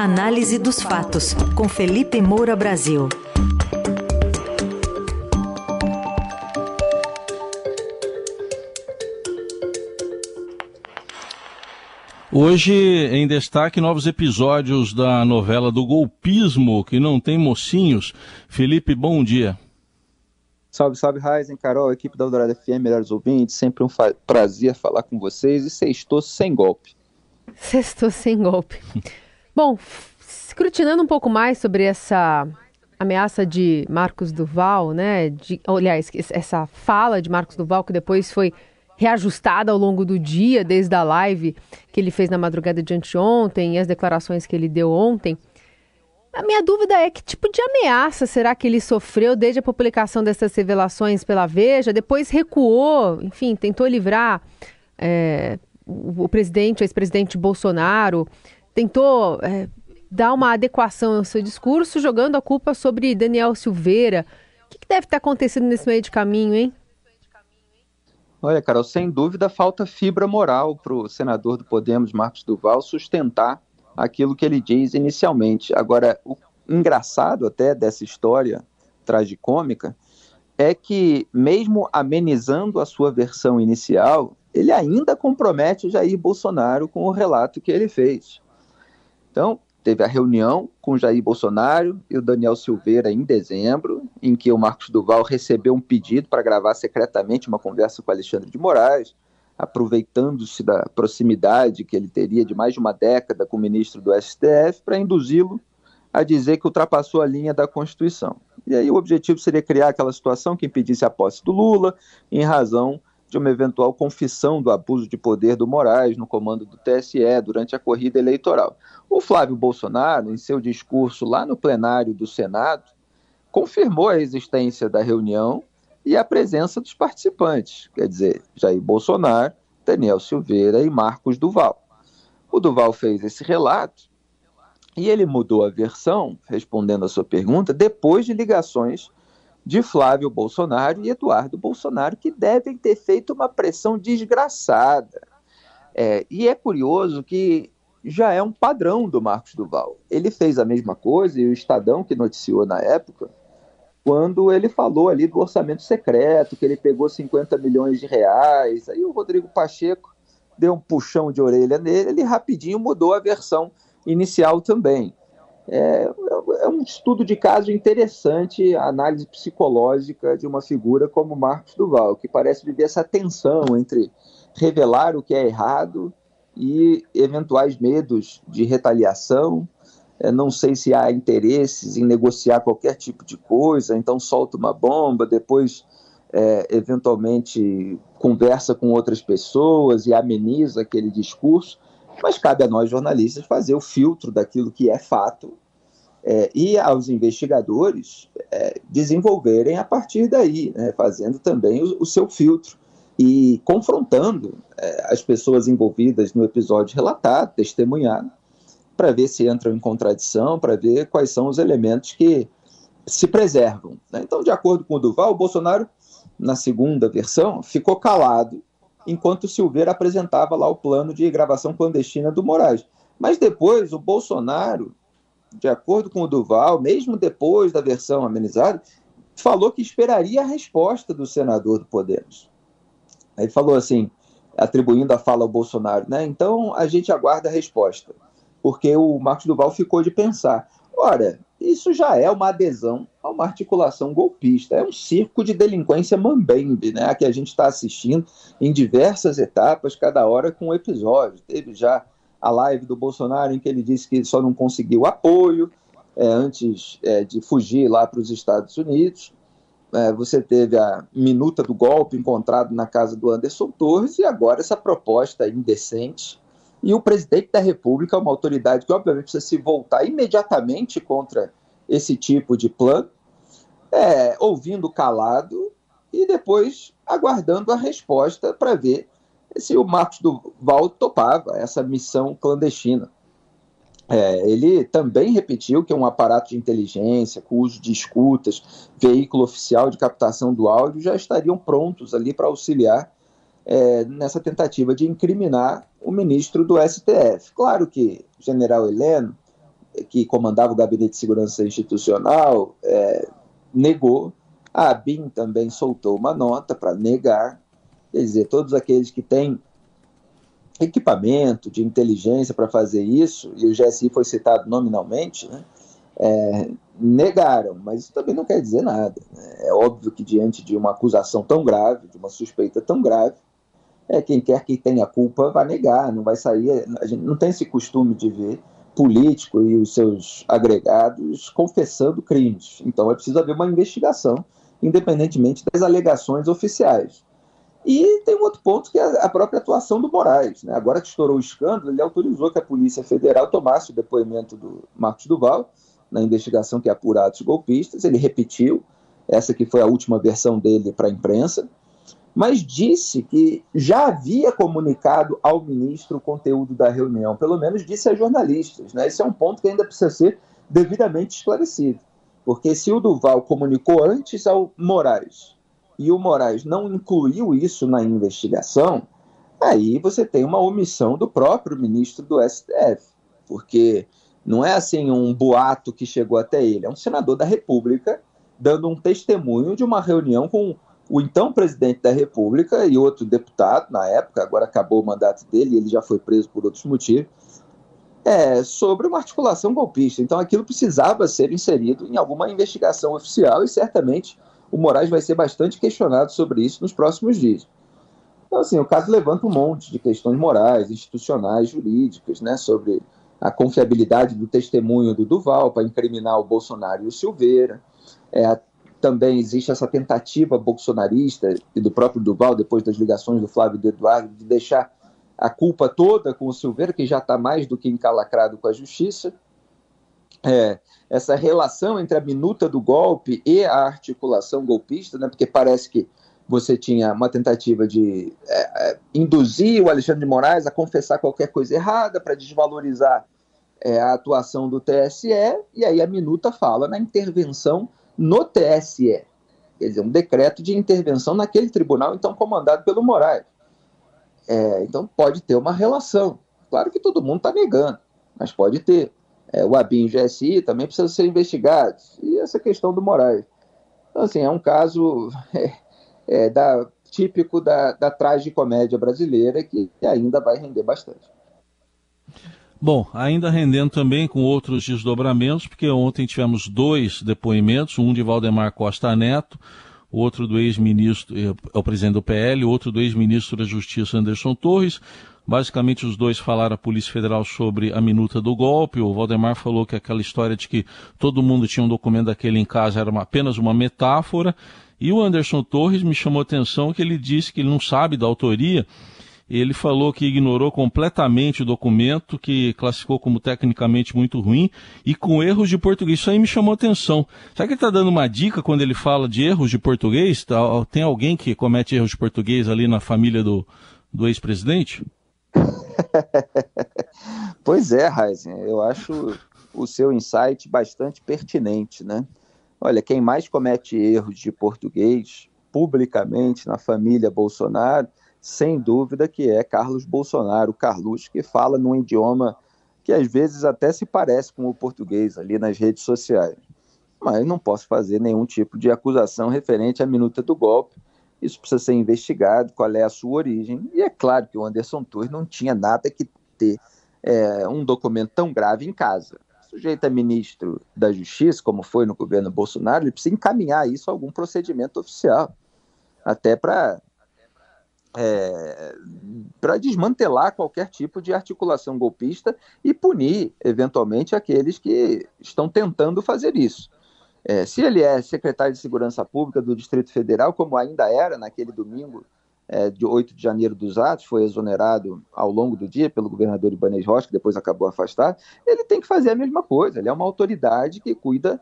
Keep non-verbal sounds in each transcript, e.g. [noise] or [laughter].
Análise dos fatos, com Felipe Moura Brasil. Hoje, em destaque, novos episódios da novela do golpismo, que não tem mocinhos. Felipe, bom dia. Salve, salve, Raizen, Carol, equipe da Eldorado FM, melhores ouvintes. Sempre um prazer falar com vocês e sextou sem golpe. Sextou sem golpe. [laughs] Bom, escrutinando um pouco mais sobre essa ameaça de Marcos Duval, né? De, aliás, essa fala de Marcos Duval que depois foi reajustada ao longo do dia, desde a live que ele fez na madrugada de anteontem e as declarações que ele deu ontem. A minha dúvida é que tipo de ameaça será que ele sofreu desde a publicação dessas revelações pela Veja? Depois recuou, enfim, tentou livrar é, o, presidente, o ex-presidente Bolsonaro, tentou é, dar uma adequação ao seu discurso, jogando a culpa sobre Daniel Silveira. O que, que deve ter acontecido nesse meio de caminho, hein? Olha, Carol, sem dúvida falta fibra moral para o senador do Podemos, Marcos Duval, sustentar aquilo que ele diz inicialmente. Agora, o engraçado até dessa história tragicômica é que, mesmo amenizando a sua versão inicial, ele ainda compromete Jair Bolsonaro com o relato que ele fez. Então, teve a reunião com Jair Bolsonaro e o Daniel Silveira em dezembro, em que o Marcos Duval recebeu um pedido para gravar secretamente uma conversa com Alexandre de Moraes, aproveitando-se da proximidade que ele teria de mais de uma década com o ministro do STF, para induzi-lo a dizer que ultrapassou a linha da Constituição. E aí o objetivo seria criar aquela situação que impedisse a posse do Lula, em razão de uma eventual confissão do abuso de poder do Moraes no comando do TSE durante a corrida eleitoral. O Flávio Bolsonaro, em seu discurso lá no plenário do Senado, confirmou a existência da reunião e a presença dos participantes, quer dizer, Jair Bolsonaro, Daniel Silveira e Marcos Duval. O Duval fez esse relato e ele mudou a versão, respondendo a sua pergunta, depois de ligações de Flávio Bolsonaro e Eduardo Bolsonaro, que devem ter feito uma pressão desgraçada. É, e é curioso que já é um padrão do Marcos Duval. Ele fez a mesma coisa, e o Estadão, que noticiou na época, quando ele falou ali do orçamento secreto, que ele pegou 50 milhões de reais. Aí o Rodrigo Pacheco deu um puxão de orelha nele, ele rapidinho mudou a versão inicial também. É, é, um estudo de caso interessante, a análise psicológica de uma figura como Marcos Duval, que parece viver essa tensão entre revelar o que é errado e eventuais medos de retaliação. É, não sei se há interesses em negociar qualquer tipo de coisa, então solta uma bomba, depois é, eventualmente conversa com outras pessoas e ameniza aquele discurso mas cabe a nós jornalistas fazer o filtro daquilo que é fato é, e aos investigadores é, desenvolverem a partir daí, né, fazendo também o, o, seu filtro e confrontando é, as pessoas envolvidas no episódio relatado, testemunhado, para ver se entram em contradição, para ver quais são os elementos que se preservam. Né? Então, de acordo com o Duval, o Bolsonaro, na segunda versão, ficou calado enquanto Silveira apresentava lá o plano de gravação clandestina do Moraes. Mas depois o Bolsonaro, de acordo com o Duval, mesmo depois da versão amenizada, falou que esperaria a resposta do senador do Podemos. Aí falou assim, atribuindo a fala ao Bolsonaro, né? Então a gente aguarda a resposta, porque o Marcos Duval ficou de pensar. Ora, isso já é uma adesão a uma articulação golpista. É um circo de delinquência mambembe, né, que a gente está assistindo em diversas etapas, cada hora com um episódio. Teve já a live do Bolsonaro em que ele disse que só não conseguiu apoio é, antes é, de fugir lá para os Estados Unidos. É, você teve a minuta do golpe encontrado na casa do Anderson Torres e agora essa proposta indecente e o presidente da República uma autoridade que, obviamente, precisa se voltar imediatamente contra esse tipo de plano, é, ouvindo calado e depois aguardando a resposta para ver se o Marcos Duval topava essa missão clandestina. É, ele também repetiu que um aparato de inteligência, com uso de escutas, veículo oficial de captação do áudio já estariam prontos ali para auxiliar é, nessa tentativa de incriminar o ministro do STF. Claro que o general Heleno que comandava o Gabinete de Segurança Institucional, é, negou. A ABIN também soltou uma nota para negar. Quer dizer, todos aqueles que têm equipamento de inteligência para fazer isso, e o GSI foi citado nominalmente, né, é, negaram, mas isso também não quer dizer nada. Né? É óbvio que diante de uma acusação tão grave, de uma suspeita tão grave, é, quem quer que tenha culpa vai negar, não vai sair. A gente não tem esse costume de ver político e os seus agregados confessando crimes. Então é preciso haver uma investigação, independentemente das alegações oficiais. E tem um outro ponto que é a própria atuação do Moraes. Né? Agora que estourou o escândalo, ele autorizou que a Polícia Federal tomasse o depoimento do Marcos Duval na investigação que apura atos golpistas. Ele repetiu, essa que foi a última versão dele para a imprensa, mas disse que já havia comunicado ao ministro o conteúdo da reunião, pelo menos disse a jornalistas. Né? Esse é um ponto que ainda precisa ser devidamente esclarecido, porque se o Duval comunicou antes ao Moraes e o Moraes não incluiu isso na investigação, aí você tem uma omissão do próprio ministro do STF, porque não é assim um boato que chegou até ele, é um senador da República dando um testemunho de uma reunião com o então presidente da República e outro deputado na época, agora acabou o mandato dele, ele já foi preso por outros motivos, é, sobre uma articulação golpista. Então aquilo precisava ser inserido em alguma investigação oficial e certamente o Moraes vai ser bastante questionado sobre isso nos próximos dias. Então, assim, o caso levanta um monte de questões morais, institucionais, jurídicas, né, sobre a confiabilidade do testemunho do Duval para incriminar o Bolsonaro e o Silveira, é, também existe essa tentativa bolsonarista e do próprio Duval, depois das ligações do Flávio e do Eduardo, de deixar a culpa toda com o Silveira, que já está mais do que encalacrado com a justiça. É, essa relação entre a minuta do golpe e a articulação golpista, né, porque parece que você tinha uma tentativa de é, é, induzir o Alexandre de Moraes a confessar qualquer coisa errada para desvalorizar é, a atuação do TSE, e aí a minuta fala na intervenção no TSE. Quer dizer, um decreto de intervenção naquele tribunal, então comandado pelo Moraes. É, então pode ter uma relação. Claro que todo mundo está negando, mas pode ter. É, o ABIN e o GSI também precisam ser investigados. E essa questão do Moraes. Então, assim, é um caso [laughs] é, é, da, típico da, da tragicomédia brasileira que ainda vai render bastante. Bom, ainda rendendo também com outros desdobramentos, porque ontem tivemos dois depoimentos, um de Valdemar Costa Neto, outro do ex-ministro, é o presidente do PL, outro do ex-ministro da Justiça Anderson Torres. Basicamente, os dois falaram à Polícia Federal sobre a minuta do golpe. O Valdemar falou que aquela história de que todo mundo tinha um documento daquele em casa era uma, apenas uma metáfora. E o Anderson Torres me chamou a atenção que ele disse que ele não sabe da autoria ele falou que ignorou completamente o documento, que classificou como tecnicamente muito ruim e com erros de português. Isso aí me chamou atenção. Será que ele está dando uma dica quando ele fala de erros de português? Tá, tem alguém que comete erros de português ali na família do, do ex-presidente? [laughs] pois é, Heisen. Eu acho o seu insight bastante pertinente, né? Olha, quem mais comete erros de português publicamente na família Bolsonaro sem dúvida que é Carlos Bolsonaro, Carlos, que fala num idioma que às vezes até se parece com o português ali nas redes sociais. Mas não posso fazer nenhum tipo de acusação referente à minuta do golpe. Isso precisa ser investigado, qual é a sua origem. E é claro que o Anderson Torres não tinha nada que ter é, um documento tão grave em casa. Sujeito é ministro da Justiça, como foi no governo Bolsonaro, ele precisa encaminhar isso a algum procedimento oficial, até para é, para desmantelar qualquer tipo de articulação golpista e punir, eventualmente, aqueles que estão tentando fazer isso. É, se ele é secretário de Segurança Pública do Distrito Federal, como ainda era naquele domingo é, de 8 de janeiro dos atos, foi exonerado ao longo do dia pelo governador Ibanez Rocha, que depois acabou afastado, ele tem que fazer a mesma coisa. Ele é uma autoridade que cuida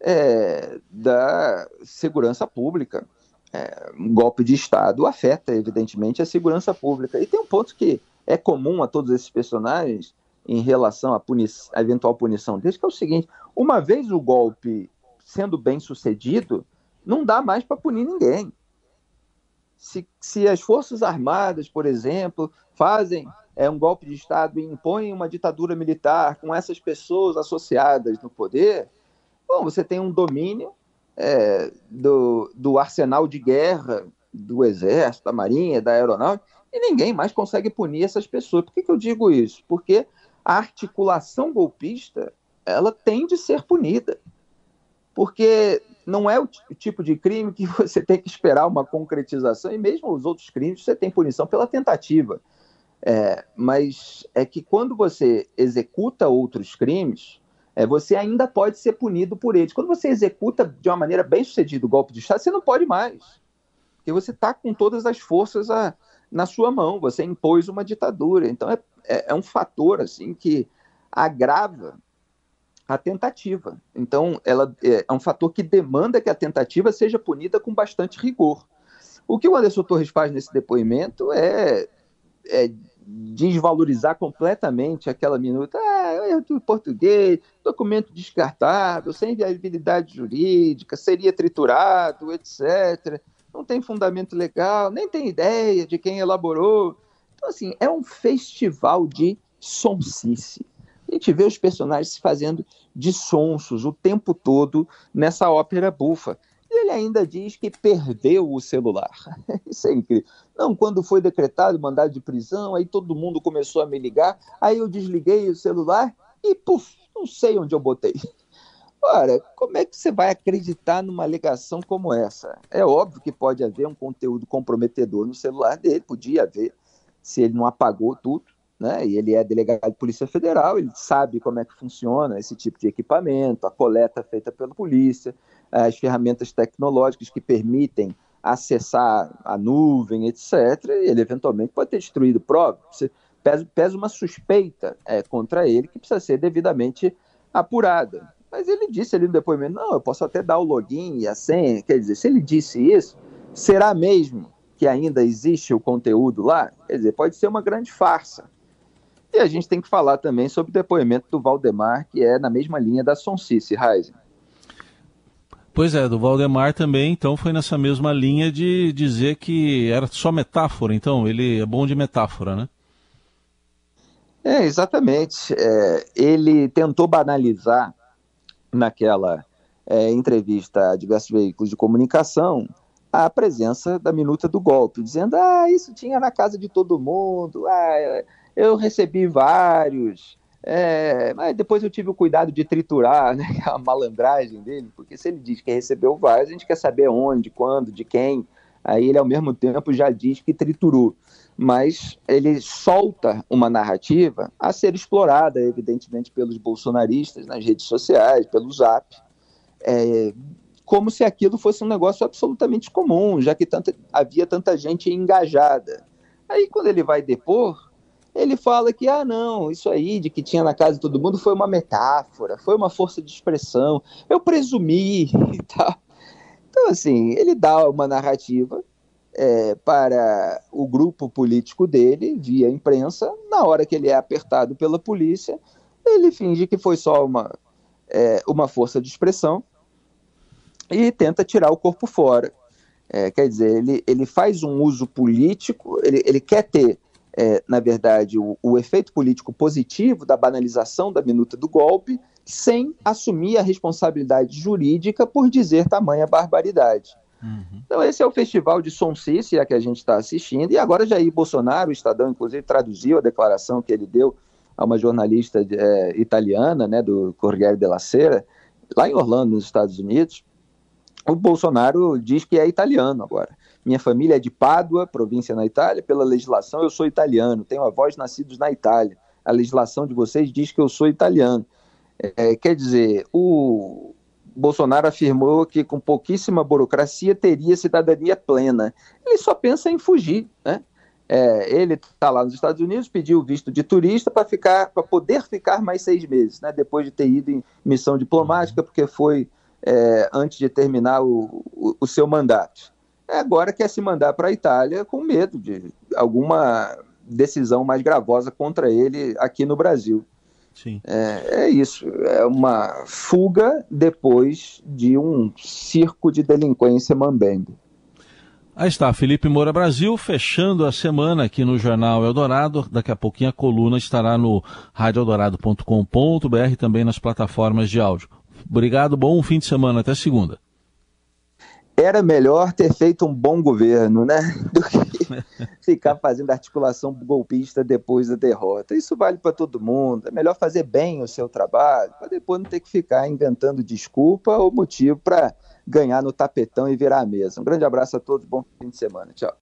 é, da segurança pública é, um golpe de Estado afeta, evidentemente, a segurança pública. E tem um ponto que é comum a todos esses personagens em relação à, puni eventual punição deles, que é o seguinte: uma vez o golpe sendo bem sucedido, não dá mais para punir ninguém. Se, se as Forças Armadas, por exemplo, fazem é um golpe de Estado e impõe uma ditadura militar com essas pessoas associadas no poder, bom, você tem um domínio é, do, arsenal de guerra do Exército, da Marinha, da Aeronáutica, e ninguém mais consegue punir essas pessoas. Por que, que eu digo isso? Porque a articulação golpista ela tem de ser punida. Porque não é o tipo de crime que [laughs] você tem que esperar uma concretização, e mesmo os outros crimes você tem punição pela tentativa. É, mas é que quando você executa outros crimes, é, você ainda pode ser punido por eles. Quando você executa de uma maneira bem sucedida o golpe de Estado, você não pode mais. Porque você está com todas as forças a, na sua mão, você impôs uma ditadura. Então é, é, é um fator assim que agrava a tentativa. Então ela é, é um fator que demanda que a tentativa seja punida com bastante rigor. O que o Anderson Torres faz nesse depoimento é, é desvalorizar completamente aquela minuta. Ah, erro do português, documento descartável, sem viabilidade jurídica, seria triturado, etc. Não tem fundamento legal, nem tem ideia de quem elaborou. Então, assim, é um festival de sonsice. A gente vê os personagens se fazendo de sonsos o tempo todo nessa ópera bufa. E ele ainda diz que perdeu o celular. [laughs] Isso é incrível. Não, quando foi decretado mandado de prisão, aí todo mundo começou a me ligar, aí eu desliguei o celular e, puf, não sei onde eu botei. Ora, como é que você vai acreditar numa alegação como essa? É óbvio que pode haver um conteúdo comprometedor no celular dele, podia haver, se ele não apagou tudo, né? E ele é delegado de Polícia Federal, ele sabe como é que funciona esse tipo de equipamento, a coleta feita pela polícia, as ferramentas tecnológicas que permitem acessar a nuvem, etc. E ele eventualmente pode ter destruído provas. Pesa, pesa uma suspeita é, contra ele que precisa ser devidamente apurada. Mas ele disse ali no depoimento: não, eu posso até dar o login e a senha. Quer dizer, se ele disse isso, será mesmo que ainda existe o conteúdo lá? Quer dizer, pode ser uma grande farsa. E a gente tem que falar também sobre o depoimento do Valdemar, que é na mesma linha da Sonsice, Heisen. Pois é, do Valdemar também, então foi nessa mesma linha de dizer que era só metáfora, então ele é bom de metáfora, né? É, exatamente. É, ele tentou banalizar naquela é, entrevista a diversos veículos de comunicação a presença da minuta do golpe, dizendo: ah, isso tinha na casa de todo mundo, ah, eu recebi vários, é, mas depois eu tive o cuidado de triturar [laughs] né, a malandragem dele, porque se ele diz que recebeu vários, a gente quer saber onde, quando, de quem. Aí ele, ao mesmo tempo, já diz que triturou. Mas ele solta uma narrativa a ser explorada, evidentemente, pelos bolsonaristas nas redes sociais, pelo zap, é, como se aquilo fosse um negócio absolutamente comum, já que havia tanta gente engajada. Aí, quando ele vai depor, ele fala que, ah, não, isso aí de que tinha na casa de todo mundo foi uma metáfora, foi uma força de expressão, eu presumi [laughs] e tal. Então, assim, ele dá uma narrativa é, para o grupo político dele, via imprensa, na hora que ele é apertado pela polícia, ele finge que foi só uma, é, uma força de expressão e tenta tirar o corpo fora. É, quer dizer, ele, ele faz um uso político, ele, ele quer ter é, na verdade, o, o, efeito político positivo da banalização da minuta do golpe, sem assumir a responsabilidade jurídica por dizer tamanha barbaridade. Uhum. Então, esse é o festival de Sonsice a que a gente está assistindo, e agora Jair Bolsonaro, o Estadão, inclusive, traduziu a declaração que ele deu a uma jornalista é, italiana, né, do Corriere della Sera, lá em Orlando, nos Estados Unidos. O Bolsonaro diz que é italiano agora. Minha família é de Pádua, província na Itália. Pela legislação, eu sou italiano. Tenho avós nascidos na Itália. A legislação de vocês diz que eu sou italiano. É, quer dizer, o Bolsonaro afirmou que com pouquíssima burocracia teria cidadania plena. Ele só pensa em fugir, né? É, ele está lá nos Estados Unidos, pediu visto de turista para ficar, para poder ficar mais seis meses, né? Depois de ter ido em missão diplomática, porque foi é, antes de terminar o, o, o seu mandato agora quer se mandar para a Itália com medo de alguma decisão mais gravosa contra ele aqui no Brasil. Sim. É, é, isso, é uma fuga depois de um circo de delinquência mambembe. Aí está, Felipe Moura Brasil, fechando a semana aqui no Jornal Eldorado. Daqui a pouquinho a coluna estará no radioeldorado.com.br também nas plataformas de áudio. Obrigado, bom fim de semana, até segunda. Era melhor ter feito um bom governo, né? [laughs] Do que [laughs] ficar fazendo articulação golpista depois da derrota. Isso vale para todo mundo. É melhor fazer bem o seu trabalho, para depois não ter que ficar inventando desculpa ou motivo para ganhar no tapetão e virar a mesa. Um grande abraço a todos, bom fim de semana. Tchau.